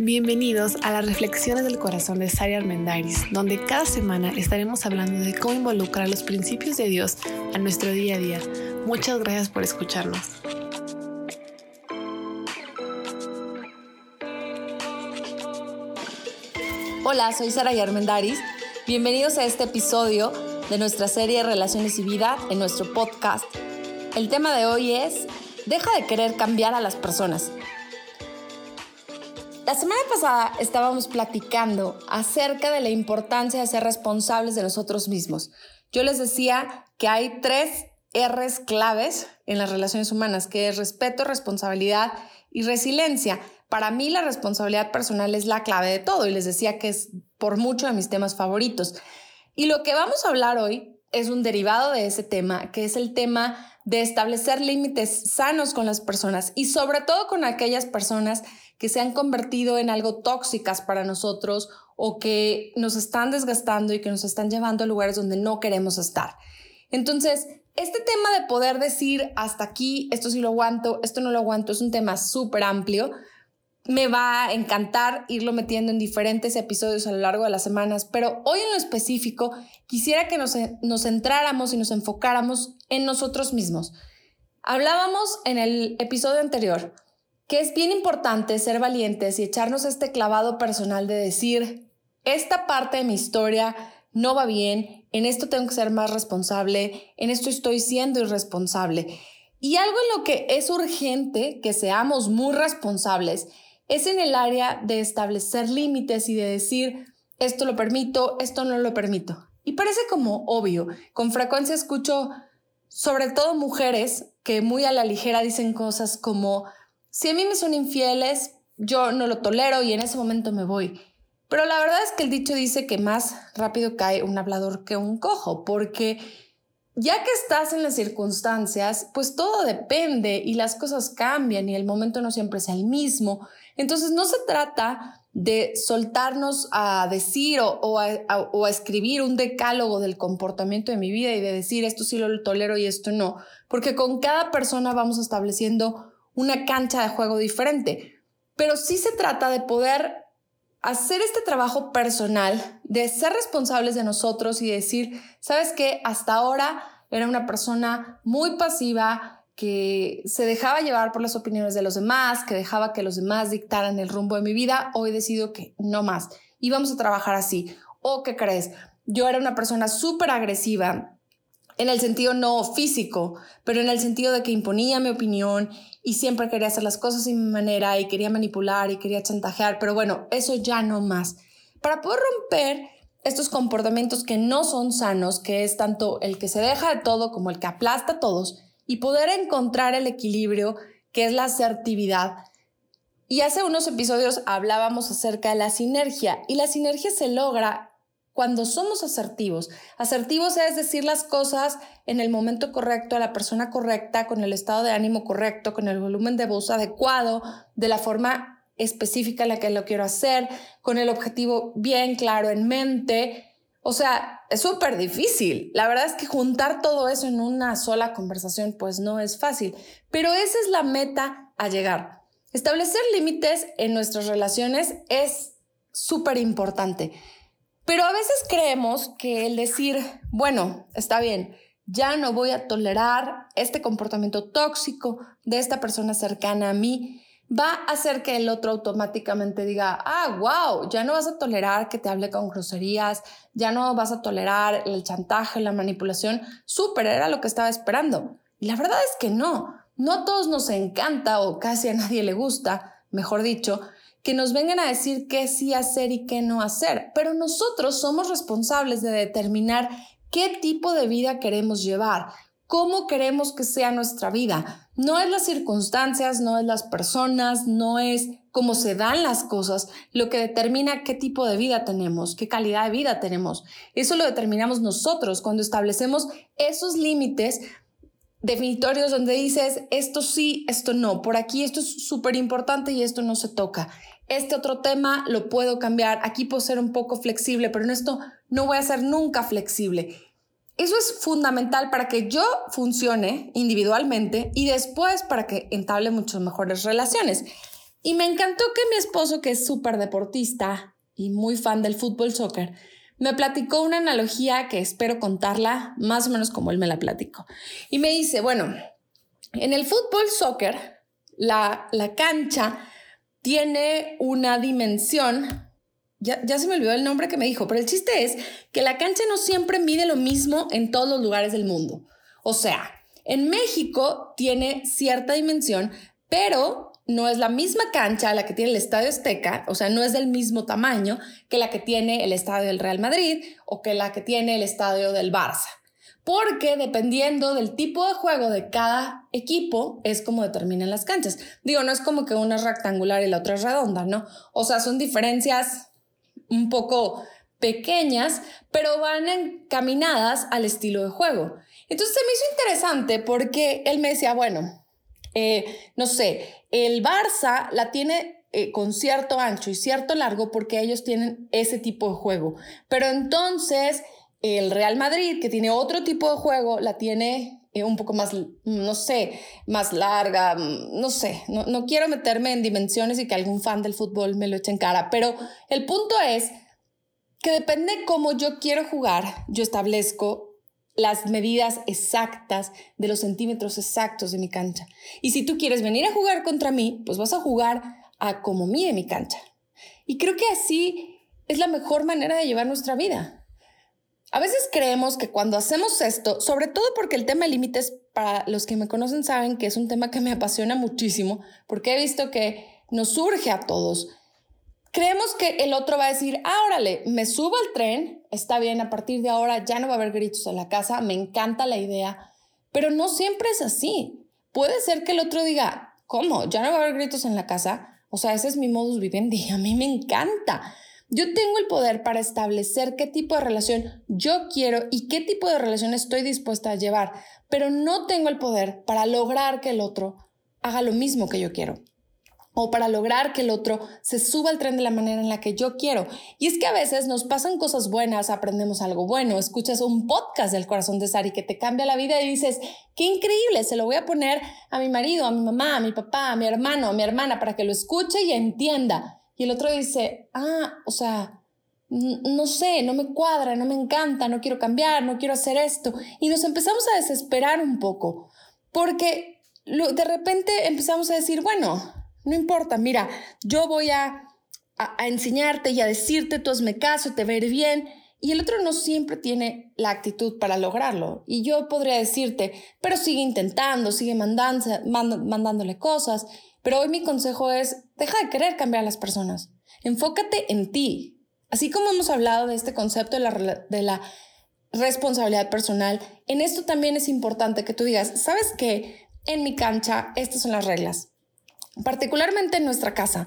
Bienvenidos a las Reflexiones del Corazón de Sari Armendariz, donde cada semana estaremos hablando de cómo involucrar los principios de Dios a nuestro día a día. Muchas gracias por escucharnos. Hola, soy Sara Armendariz. Bienvenidos a este episodio de nuestra serie Relaciones y Vida en nuestro podcast. El tema de hoy es Deja de querer cambiar a las personas. La semana pasada estábamos platicando acerca de la importancia de ser responsables de nosotros mismos. Yo les decía que hay tres R's claves en las relaciones humanas, que es respeto, responsabilidad y resiliencia. Para mí la responsabilidad personal es la clave de todo y les decía que es por mucho de mis temas favoritos. Y lo que vamos a hablar hoy es un derivado de ese tema, que es el tema de establecer límites sanos con las personas y sobre todo con aquellas personas que se han convertido en algo tóxicas para nosotros o que nos están desgastando y que nos están llevando a lugares donde no queremos estar. Entonces, este tema de poder decir hasta aquí, esto sí lo aguanto, esto no lo aguanto, es un tema súper amplio. Me va a encantar irlo metiendo en diferentes episodios a lo largo de las semanas, pero hoy en lo específico quisiera que nos, nos centráramos y nos enfocáramos en nosotros mismos. Hablábamos en el episodio anterior que es bien importante ser valientes y echarnos este clavado personal de decir, esta parte de mi historia no va bien, en esto tengo que ser más responsable, en esto estoy siendo irresponsable. Y algo en lo que es urgente que seamos muy responsables es en el área de establecer límites y de decir, esto lo permito, esto no lo permito. Y parece como obvio, con frecuencia escucho sobre todo mujeres que muy a la ligera dicen cosas como, si a mí me son infieles, yo no lo tolero y en ese momento me voy. Pero la verdad es que el dicho dice que más rápido cae un hablador que un cojo, porque ya que estás en las circunstancias, pues todo depende y las cosas cambian y el momento no siempre es el mismo. Entonces no se trata de soltarnos a decir o, a, a, escribir un decálogo del comportamiento de mi vida y de decir esto sí lo tolero y esto no, porque con cada persona vamos estableciendo una cancha de juego diferente. Pero sí se trata de poder hacer este trabajo personal, de ser responsables de nosotros y decir, sabes que hasta ahora era una persona muy pasiva, que se dejaba llevar por las opiniones de los demás, que dejaba que los demás dictaran el rumbo de mi vida, hoy decido que no más y vamos a trabajar así. ¿O qué crees? Yo era una persona súper agresiva, en el sentido no físico, pero en el sentido de que imponía mi opinión y siempre quería hacer las cosas sin mi manera y quería manipular y quería chantajear, pero bueno, eso ya no más. Para poder romper estos comportamientos que no son sanos, que es tanto el que se deja de todo como el que aplasta a todos, y poder encontrar el equilibrio que es la asertividad. Y hace unos episodios hablábamos acerca de la sinergia, y la sinergia se logra cuando somos asertivos. Asertivos es decir las cosas en el momento correcto, a la persona correcta, con el estado de ánimo correcto, con el volumen de voz adecuado, de la forma específica en la que lo quiero hacer, con el objetivo bien claro en mente. O sea, es súper difícil. La verdad es que juntar todo eso en una sola conversación pues no es fácil, pero esa es la meta a llegar. Establecer límites en nuestras relaciones es súper importante. Pero a veces creemos que el decir, bueno, está bien, ya no voy a tolerar este comportamiento tóxico de esta persona cercana a mí, va a hacer que el otro automáticamente diga, ah, wow, ya no vas a tolerar que te hable con groserías, ya no vas a tolerar el chantaje, la manipulación. Súper, era lo que estaba esperando. Y la verdad es que no, no a todos nos encanta o casi a nadie le gusta, mejor dicho, que nos vengan a decir qué sí hacer y qué no hacer, pero nosotros somos responsables de determinar qué tipo de vida queremos llevar, cómo queremos que sea nuestra vida. No es las circunstancias, no es las personas, no es cómo se dan las cosas lo que determina qué tipo de vida tenemos, qué calidad de vida tenemos. Eso lo determinamos nosotros cuando establecemos esos límites definitorios donde dices esto sí, esto no, por aquí esto es súper importante y esto no se toca este otro tema lo puedo cambiar, aquí puedo ser un poco flexible, pero en esto no voy a ser nunca flexible. Eso es fundamental para que yo funcione individualmente y después para que entable muchas mejores relaciones. Y me encantó que mi esposo, que es súper deportista y muy fan del fútbol soccer, me platicó una analogía que espero contarla más o menos como él me la platicó. Y me dice, bueno, en el fútbol soccer, la, la cancha tiene una dimensión ya, se me olvidó el nombre que me dijo, pero el chiste es que la cancha no siempre mide lo mismo en todos los lugares del mundo. O sea, en México tiene cierta dimensión, pero no es la misma cancha la que tiene el Estadio Azteca, o sea, no es del mismo tamaño que la que tiene el Estadio del Real Madrid o que la que tiene el Estadio del Barça. Porque dependiendo del tipo de juego de cada equipo es como determinan las canchas. Digo, no es como que una es rectangular y la otra es redonda, ¿no? O sea, son diferencias un poco pequeñas, pero van encaminadas al estilo de juego. Entonces se me hizo interesante porque él me decía, bueno, eh, no sé, el Barça la tiene eh, con cierto ancho y cierto largo porque ellos tienen ese tipo de juego. Pero entonces el Real Madrid, que tiene otro tipo de juego, la tiene un poco más, no sé, más larga, mm, no sé, no, no quiero meterme en dimensiones y que algún fan del fútbol me lo eche en cara, pero el punto es que depende cómo yo quiero jugar, yo establezco las medidas exactas de los centímetros exactos de mi cancha. Y si tú quieres venir a jugar contra mí, pues vas a jugar a como mide mi cancha. Y creo que así es la mejor manera de llevar nuestra vida. A veces creemos que cuando hacemos esto, sobre todo porque el tema de límites, para los que me conocen saben que es un tema que me apasiona muchísimo, porque he visto que nos surge a todos creemos que el otro va a decir, ah, órale, me subo al tren, está bien, a partir de ahora ya no va a haber gritos en la casa, me encanta la idea, pero no siempre es así. Puede ser que el otro diga, ¿cómo? ¿Ya no va a haber gritos en la casa? O sea, ese es mi modus vivendi, a mí me encanta. Yo tengo el poder para establecer qué tipo de relación yo quiero y qué tipo de relación estoy dispuesta a llevar, pero no tengo el poder para lograr que el otro haga lo mismo que yo quiero o para lograr que el otro se suba al tren de la manera en la que yo quiero. Y es que a veces nos pasan cosas buenas, aprendemos algo bueno, escuchas un podcast del corazón de Sari que te cambia la vida y dices, qué increíble, se lo voy a poner a mi marido, a mi mamá, a mi papá, a mi hermano, a mi hermana para que lo escuche y entienda. Y el otro dice, ah, o sea, no sé, no me cuadra, no me encanta, no quiero cambiar, no quiero hacer esto. Y nos empezamos a desesperar un poco, porque de repente empezamos a decir, bueno, no importa, mira, yo voy a, enseñarte y a decirte, tú hazme caso, te va a bien. Y el otro no siempre tiene la actitud para lograrlo. Y yo podría decirte, pero sigue intentando, sigue mandándole cosas. Pero hoy mi consejo es, deja de querer cambiar a las personas. Enfócate en ti. Así como hemos hablado de este concepto de la, de la responsabilidad personal, en esto también es importante que tú digas, ¿sabes qué? En mi cancha, estas son las reglas. Particularmente en nuestra casa,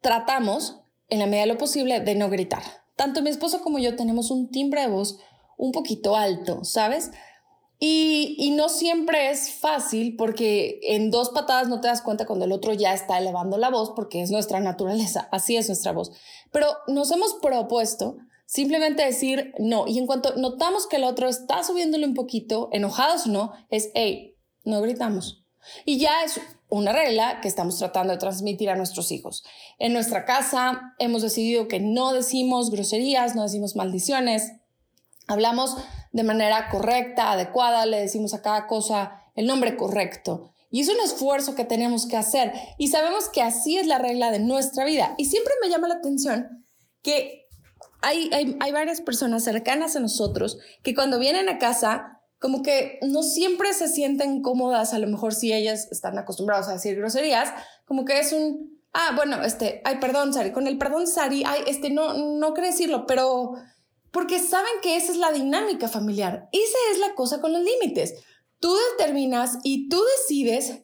tratamos, en la medida de lo posible, de no gritar. Tanto mi esposo como yo tenemos un timbre de voz un poquito alto, ¿sabes? Y, no siempre es fácil porque en dos patadas no te das cuenta cuando el otro ya está elevando la voz porque es nuestra naturaleza, así es nuestra voz. Pero nos hemos propuesto simplemente decir no. Y en cuanto notamos que el otro está subiéndole un poquito, enojados o no, es, hey, no gritamos. Y ya es una regla que estamos tratando de transmitir a nuestros hijos. En nuestra casa hemos decidido que no decimos groserías, no decimos maldiciones, hablamos de manera correcta, adecuada, le decimos a cada cosa el nombre correcto. Y es un esfuerzo que tenemos que hacer y sabemos que así es la regla de nuestra vida. Y siempre me llama la atención que hay, hay, hay varias personas cercanas a nosotros que cuando vienen a casa como que no siempre se sienten cómodas, a lo mejor si ellas están acostumbradas a decir groserías, como que es un, ah, bueno, este, ay, perdón, Sari, con el perdón, Sari, ay, este, no, no quiero decirlo, pero porque saben que esa es la dinámica familiar, esa es la cosa con los límites. Tú determinas y tú decides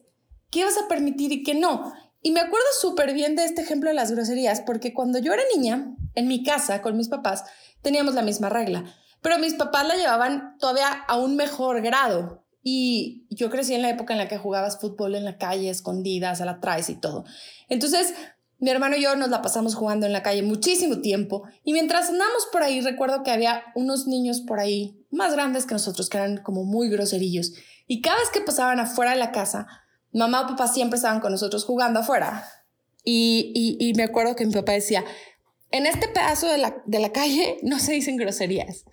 qué vas a permitir y qué no. Y me acuerdo súper bien de este ejemplo de las groserías, porque cuando yo era niña, en mi casa, con mis papás, teníamos la misma regla. Pero mis papás la llevaban todavía a un mejor grado. Y yo crecí en la época en la que jugabas fútbol en la calle, escondidas, a la traes y todo. Entonces, mi hermano y yo nos la pasamos jugando en la calle muchísimo tiempo. Y mientras andamos por ahí, recuerdo que había unos niños por ahí más grandes que nosotros, que eran como muy groserillos. Y cada vez que pasaban afuera de la casa, mamá o papá siempre estaban con nosotros jugando afuera. y, y, me acuerdo que mi papá decía, en este pedazo de la, de la calle no se dicen groserías.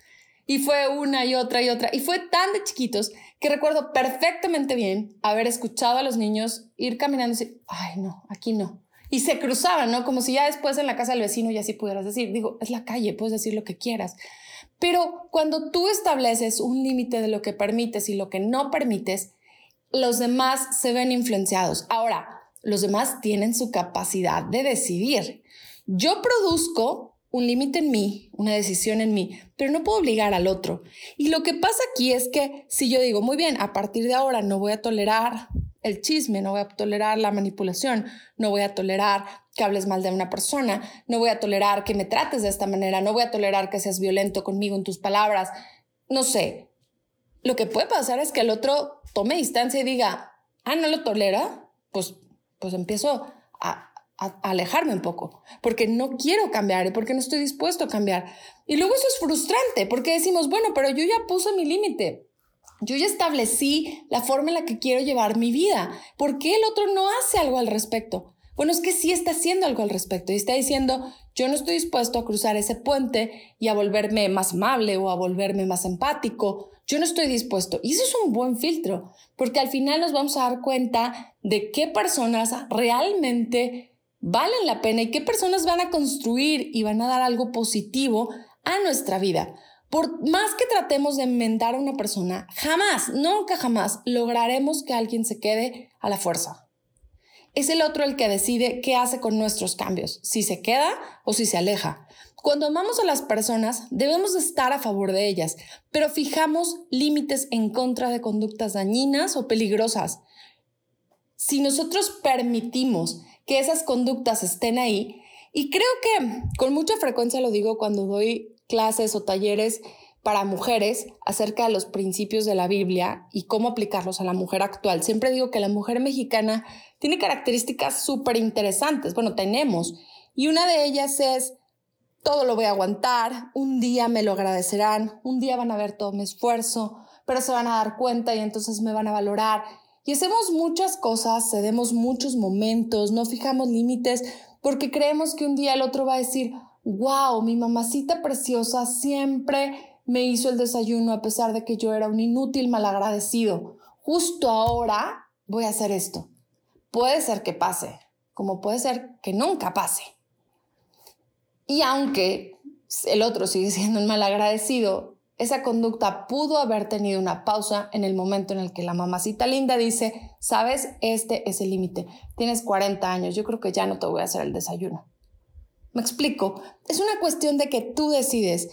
Y fue una y otra y otra. Y fue tan de chiquitos que recuerdo perfectamente bien haber escuchado a los niños ir caminando y decir, ay, no, aquí no. Y se cruzaban, ¿no? Como si ya después en la casa del vecino ya sí pudieras decir, digo, es la calle, puedes decir lo que quieras. Pero cuando tú estableces un límite de lo que permites y lo que no permites, los demás se ven influenciados. Ahora, los demás tienen su capacidad de decidir. Yo produzco un límite en mí, una decisión en mí, pero no puedo obligar al otro. Y lo que pasa aquí es que si yo digo, muy bien, a partir de ahora no voy a tolerar el chisme, no voy a tolerar la manipulación, no voy a tolerar que hables mal de una persona, no voy a tolerar que me trates de esta manera, no voy a tolerar que seas violento conmigo en tus palabras, no sé. Lo que puede pasar es que el otro tome distancia y diga, ah, no lo tolera, pues, pues empiezo a, alejarme un poco, porque no quiero cambiar y porque no estoy dispuesto a cambiar. Y luego eso es frustrante, porque decimos, bueno, pero yo ya puse mi límite, yo ya establecí la forma en la que quiero llevar mi vida. ¿Por qué el otro no hace algo al respecto? Bueno, es que sí está haciendo algo al respecto y está diciendo, yo no estoy dispuesto a cruzar ese puente y a volverme más amable o a volverme más empático. Yo no estoy dispuesto. Y eso es un buen filtro, porque al final nos vamos a dar cuenta de qué personas realmente valen la pena y qué personas van a construir y van a dar algo positivo a nuestra vida. Por más que tratemos de inventar a una persona, jamás, nunca jamás lograremos que alguien se quede a la fuerza. Es el otro el que decide qué hace con nuestros cambios, si se queda o si se aleja. Cuando amamos a las personas, debemos estar a favor de ellas, pero fijamos límites en contra de conductas dañinas o peligrosas. Si nosotros permitimos que esas conductas estén ahí, y creo que con mucha frecuencia lo digo cuando doy clases o talleres para mujeres acerca de los principios de la Biblia y cómo aplicarlos a la mujer actual. Siempre digo que la mujer mexicana tiene características súper interesantes. Bueno, tenemos. Y una de ellas es, todo lo voy a aguantar, un día me lo agradecerán, un día van a ver todo mi esfuerzo, pero se van a dar cuenta y entonces me van a valorar. Y hacemos muchas cosas, cedemos muchos momentos, no fijamos límites porque creemos que un día el otro va a decir, wow, mi mamacita preciosa siempre me hizo el desayuno a pesar de que yo era un inútil malagradecido. Justo ahora voy a hacer esto. Puede ser que pase, como puede ser que nunca pase. Y aunque el otro sigue siendo un malagradecido, esa conducta pudo haber tenido una pausa en el momento en el que la mamacita linda dice, sabes, este es el límite, tienes 40 años, yo creo que ya no te voy a hacer el desayuno. Me explico, es una cuestión de que tú decides,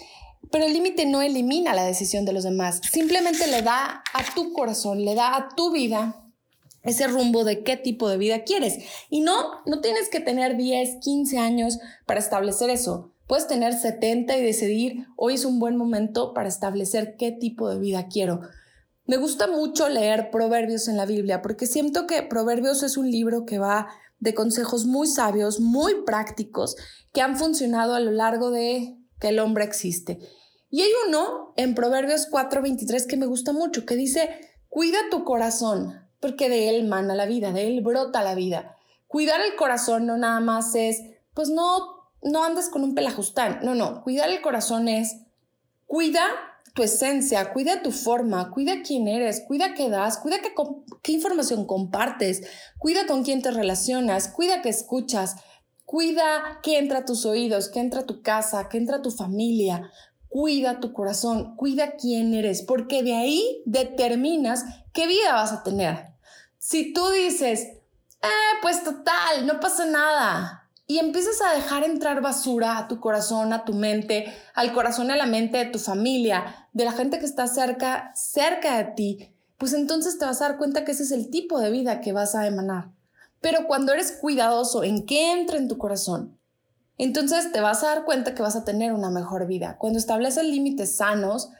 pero el límite no elimina la decisión de los demás, simplemente le da a tu corazón, le da a tu vida ese rumbo de qué tipo de vida quieres. Y no, no tienes que tener 10, 15 años para establecer eso. Puedes tener 70 y decidir, hoy es un buen momento para establecer qué tipo de vida quiero. Me gusta mucho leer Proverbios en la Biblia porque siento que Proverbios es un libro que va de consejos muy sabios, muy prácticos, que han funcionado a lo largo de que el hombre existe. Y hay uno en Proverbios 4:23 que me gusta mucho, que dice, cuida tu corazón, porque de él mana la vida, de él brota la vida. Cuidar el corazón no nada más es, pues no, no andes con un pelajustán, no, no, cuidar el corazón es, cuida tu esencia, cuida tu forma, cuida quién eres, cuida qué das, cuida qué, información compartes, cuida con quién te relacionas, cuida qué escuchas, cuida qué entra a tus oídos, qué entra a tu casa, qué entra a tu familia, cuida tu corazón, cuida quién eres, porque de ahí determinas qué vida vas a tener. Si tú dices, eh, pues total, no pasa nada, y empiezas a dejar entrar basura a tu corazón, a tu mente, al corazón y a la mente de tu familia, de la gente que está cerca, cerca de ti, pues entonces te vas a dar cuenta que ese es el tipo de vida que vas a emanar. Pero cuando eres cuidadoso en qué entra en tu corazón, entonces te vas a dar cuenta que vas a tener una mejor vida. Cuando estableces límites sanos,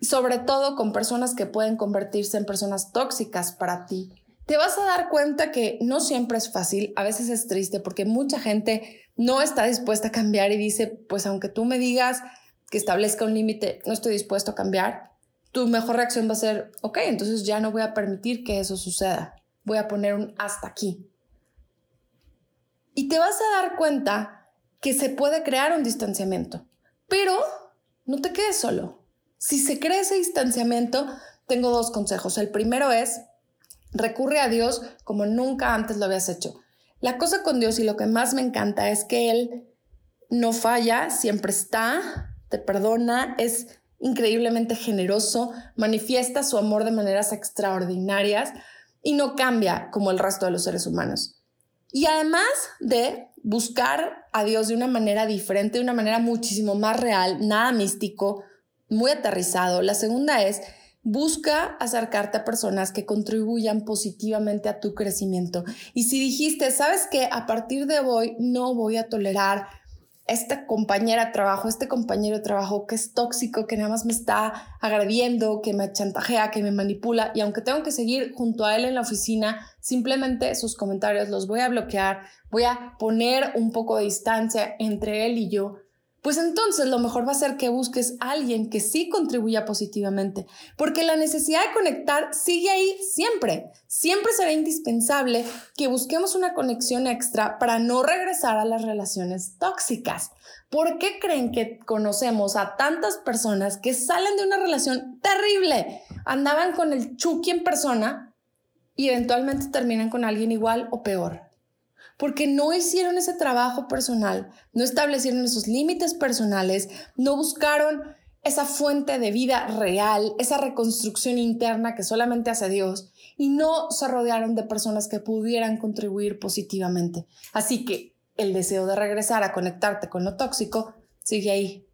sobre todo con personas que pueden convertirse en personas tóxicas para ti, te vas a dar cuenta que no siempre es fácil, a veces es triste porque mucha gente no está dispuesta a cambiar y dice, pues aunque tú me digas que establezca un límite, no estoy dispuesto a cambiar, tu mejor reacción va a ser, ok, entonces ya no voy a permitir que eso suceda, voy a poner un hasta aquí. Y te vas a dar cuenta que se puede crear un distanciamiento, pero no te quedes solo. Si se crea ese distanciamiento, tengo dos consejos. El primero es, recurre a Dios como nunca antes lo habías hecho. La cosa con Dios y lo que más me encanta es que Él no falla, siempre está, te perdona, es increíblemente generoso, manifiesta su amor de maneras extraordinarias y no cambia como el resto de los seres humanos. Y además de buscar a Dios de una manera diferente, de una manera muchísimo más real, nada místico, muy aterrizado. La segunda es, busca acercarte a personas que contribuyan positivamente a tu crecimiento. Y si dijiste, sabes que a partir de hoy no voy a tolerar esta compañera de trabajo, este compañero de trabajo que es tóxico, que nada más me está agrediendo, que me chantajea, que me manipula, y aunque tengo que seguir junto a él en la oficina, simplemente sus comentarios los voy a bloquear, voy a poner un poco de distancia entre él y yo, pues entonces lo mejor va a ser que busques a alguien que sí contribuya positivamente, porque la necesidad de conectar sigue ahí siempre. Siempre será indispensable que busquemos una conexión extra para no regresar a las relaciones tóxicas. ¿Por qué creen que conocemos a tantas personas que salen de una relación terrible? Andaban con el Chucky en persona y eventualmente terminan con alguien igual o peor porque no hicieron ese trabajo personal, no establecieron esos límites personales, no buscaron esa fuente de vida real, esa reconstrucción interna que solamente hace Dios y no se rodearon de personas que pudieran contribuir positivamente. Así que el deseo de regresar a conectarte con lo tóxico sigue ahí.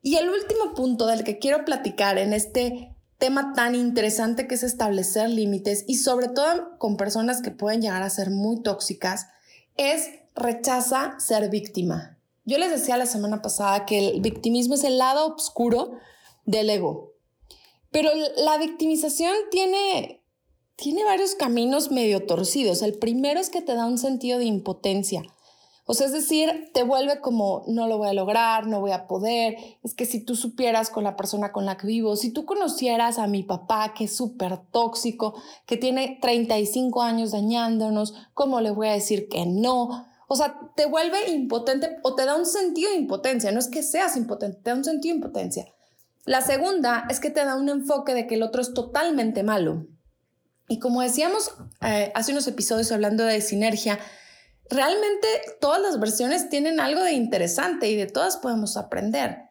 Y el último punto del que quiero platicar en este tema tan interesante que es establecer límites y sobre todo con personas que pueden llegar a ser muy tóxicas, es rechaza ser víctima. Yo les decía la semana pasada que el victimismo es el lado oscuro del ego, pero la victimización tiene, tiene varios caminos medio torcidos. El primero es que te da un sentido de impotencia o sea, es decir, te vuelve como no lo voy a lograr, no voy a poder. Es que si tú supieras con la persona con la que vivo, si tú conocieras a mi papá que es súper tóxico, que tiene 35 años dañándonos, ¿cómo le voy a decir que no? O sea, te vuelve impotente o te da un sentido de impotencia. No es que seas impotente, te da un sentido de impotencia. La segunda es que te da un enfoque de que el otro es totalmente malo. Y como decíamos eh, hace unos episodios hablando de sinergia, realmente todas las versiones tienen algo de interesante y de todas podemos aprender.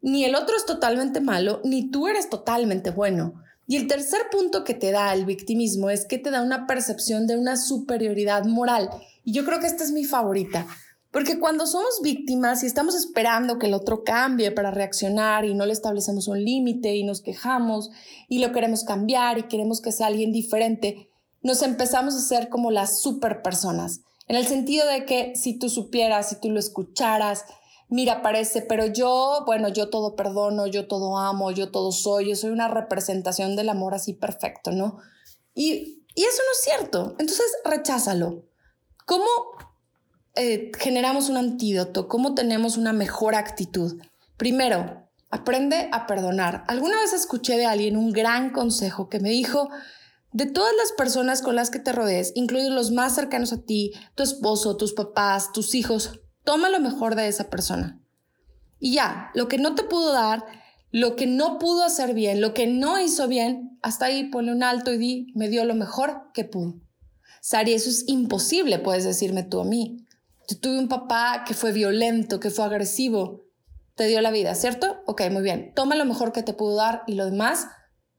Ni el otro es totalmente malo, ni tú eres totalmente bueno. Y el tercer punto que te da el victimismo es que te da una percepción de una superioridad moral. Y yo creo que esta es mi favorita. Porque cuando somos víctimas y estamos esperando que el otro cambie para reaccionar y no le establecemos un límite y nos quejamos y lo queremos cambiar y queremos que sea alguien diferente, nos empezamos a ser como las super personas en el sentido de que si tú supieras, si tú lo escucharas, mira, parece, pero yo, bueno, yo todo perdono, yo todo amo, yo todo soy, yo soy una representación del amor así perfecto, ¿no? Y, y eso no es cierto. Entonces, recházalo. ¿Cómo eh, generamos un antídoto? ¿Cómo tenemos una mejor actitud? Primero, aprende a perdonar. Alguna vez escuché de alguien un gran consejo que me dijo, de todas las personas con las que te rodees, incluidos los más cercanos a ti, tu esposo, tus papás, tus hijos, toma lo mejor de esa persona. Y ya, lo que no te pudo dar, lo que no pudo hacer bien, lo que no hizo bien, hasta ahí ponle un alto y di, me dio lo mejor que pudo. Sari, eso es imposible, puedes decirme tú a mí. Yo tuve un papá que fue violento, que fue agresivo, te dio la vida, ¿cierto? Ok, muy bien. Toma lo mejor que te pudo dar y lo demás,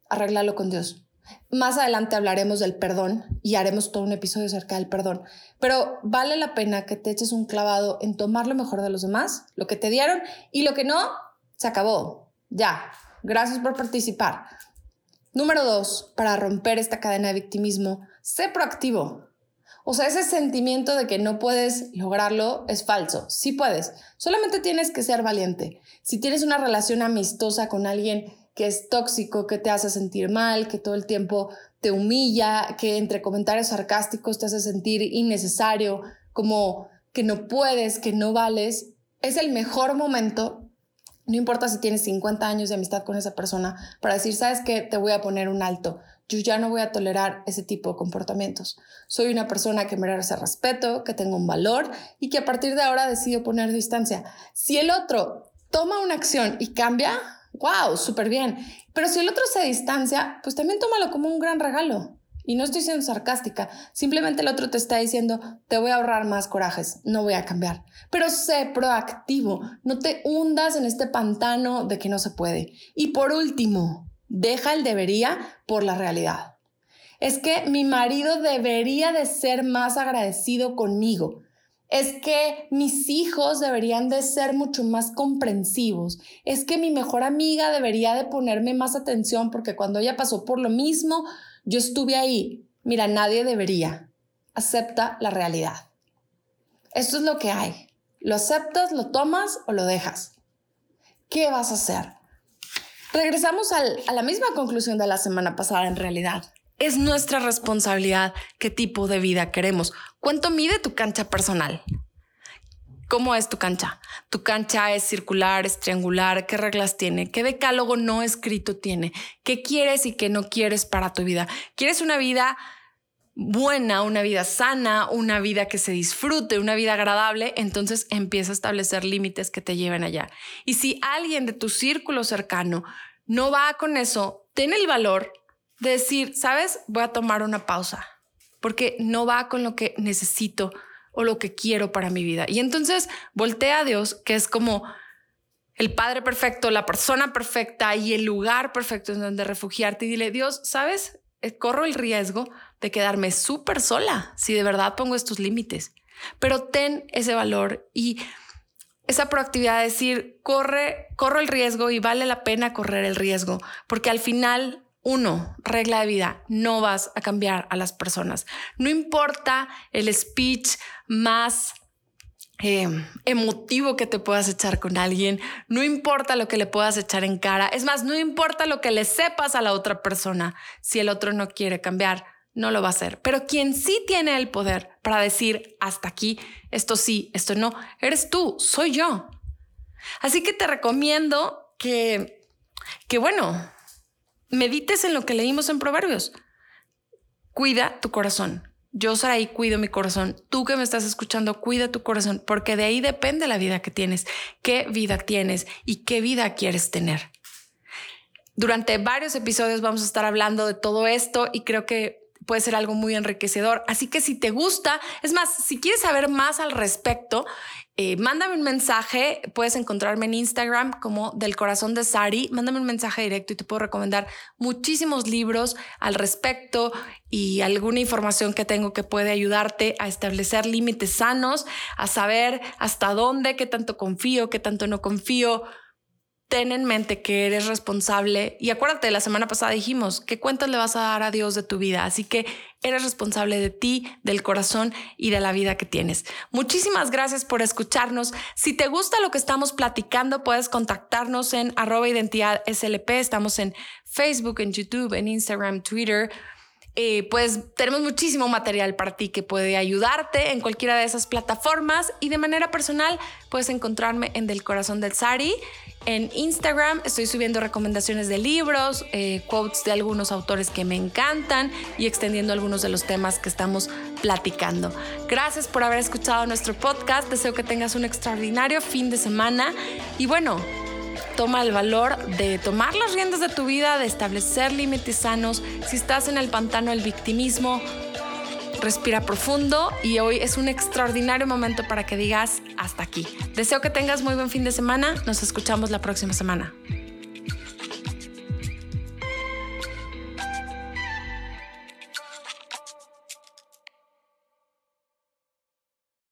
arréglalo con Dios. Más adelante hablaremos del perdón y haremos todo un episodio acerca del perdón, pero vale la pena que te eches un clavado en tomar lo mejor de los demás, lo que te dieron y lo que no, se acabó. Ya, gracias por participar. Número dos, para romper esta cadena de victimismo, sé proactivo. O sea, ese sentimiento de que no puedes lograrlo es falso. Sí puedes, solamente tienes que ser valiente. Si tienes una relación amistosa con alguien que es tóxico, que te hace sentir mal, que todo el tiempo te humilla, que entre comentarios sarcásticos te hace sentir innecesario, como que no puedes, que no vales, es el mejor momento, no importa si tienes 50 años de amistad con esa persona, para decir, sabes que te voy a poner un alto. yo ya no voy a tolerar ese tipo de comportamientos. Soy una persona que merece respeto, que tengo un valor y que a partir de ahora decido poner distancia. Si el otro toma una acción y cambia, wow, súper bien. Pero si el otro se distancia, pues también tómalo como un gran regalo. Y no estoy siendo sarcástica, simplemente el otro te está diciendo, te voy a ahorrar más corajes, no voy a cambiar. Pero sé proactivo, no te hundas en este pantano de que no se puede. Y por último, deja el debería por la realidad. Es que mi marido debería de ser más agradecido conmigo es que mis hijos deberían de ser mucho más comprensivos, es que mi mejor amiga debería de ponerme más atención porque cuando ella pasó por lo mismo, yo estuve ahí. Mira, nadie debería. Acepta la realidad. Esto es lo que hay. ¿Lo aceptas, lo tomas o lo dejas? ¿Qué vas a hacer? Regresamos a la misma conclusión de la semana pasada en realidad. Es nuestra responsabilidad qué tipo de vida queremos. ¿Cuánto mide tu cancha personal? ¿Cómo es tu cancha? ¿Tu cancha es circular, es triangular? ¿Qué reglas tiene? ¿Qué decálogo no escrito tiene? ¿Qué quieres y qué no quieres para tu vida? ¿Quieres una vida buena, una vida sana, una vida que se disfrute, una vida agradable? Entonces empieza a establecer límites que te lleven allá. Y si alguien de tu círculo cercano no va con eso, ten el valor decir, ¿sabes? Voy a tomar una pausa porque no va con lo que necesito o lo que quiero para mi vida. Y entonces voltea a Dios, que es como el Padre perfecto, la persona perfecta y el lugar perfecto en donde refugiarte y dile, Dios, ¿sabes? Eh, corro el riesgo de quedarme súper sola si de verdad pongo estos límites. Pero ten ese valor y esa proactividad de decir, corre, corro el riesgo y vale la pena correr el riesgo, porque al final uno, regla de vida, no vas a cambiar a las personas. No importa el speech más em, emotivo que te puedas echar con alguien, no importa lo que le puedas echar en cara, es más, no importa lo que le sepas a la otra persona, si el otro no quiere cambiar, no lo va a hacer. Pero quien sí tiene el poder para decir hasta aquí, esto sí, esto no, eres tú, soy yo. Así que te recomiendo que, que bueno, medites en lo que leímos en Proverbios. Cuida tu corazón. Yo, Saraí, cuido mi corazón. Tú que me estás escuchando, cuida tu corazón, porque de ahí depende la vida que tienes, qué vida tienes y qué vida quieres tener. Durante varios episodios vamos a estar hablando de todo esto y creo que puede ser algo muy enriquecedor. Así que si te gusta, es más, si quieres saber más al respecto eh, mándame un mensaje, puedes encontrarme en Instagram como del corazón de Sari, mándame un mensaje directo y te puedo recomendar muchísimos libros al respecto y alguna información que tengo que puede ayudarte a establecer límites sanos, a saber hasta dónde, qué tanto confío, qué tanto no confío, ten en mente que eres responsable y acuérdate, la semana pasada dijimos, ¿qué cuentas le vas a dar a Dios de tu vida? Así que eres responsable de ti, del corazón y de la vida que tienes. Muchísimas gracias por escucharnos. Si te gusta lo que estamos platicando, puedes contactarnos en arroba. Estamos en Facebook, en YouTube, en Instagram, Twitter. Eh, pues tenemos muchísimo material para ti que puede ayudarte en cualquiera de esas plataformas y de manera personal puedes encontrarme en Del Corazón del Sari. En Instagram estoy subiendo recomendaciones de libros, eh, quotes de algunos autores que me encantan y extendiendo algunos de los temas que estamos platicando. Gracias por haber escuchado nuestro podcast. Deseo que tengas un extraordinario fin de semana y bueno, toma el valor de tomar las riendas de tu vida, de establecer límites sanos. Si estás en el pantano del victimismo, respira profundo y hoy es un extraordinario momento para que digas hasta aquí. Deseo que tengas muy buen fin de semana. Nos escuchamos la próxima semana.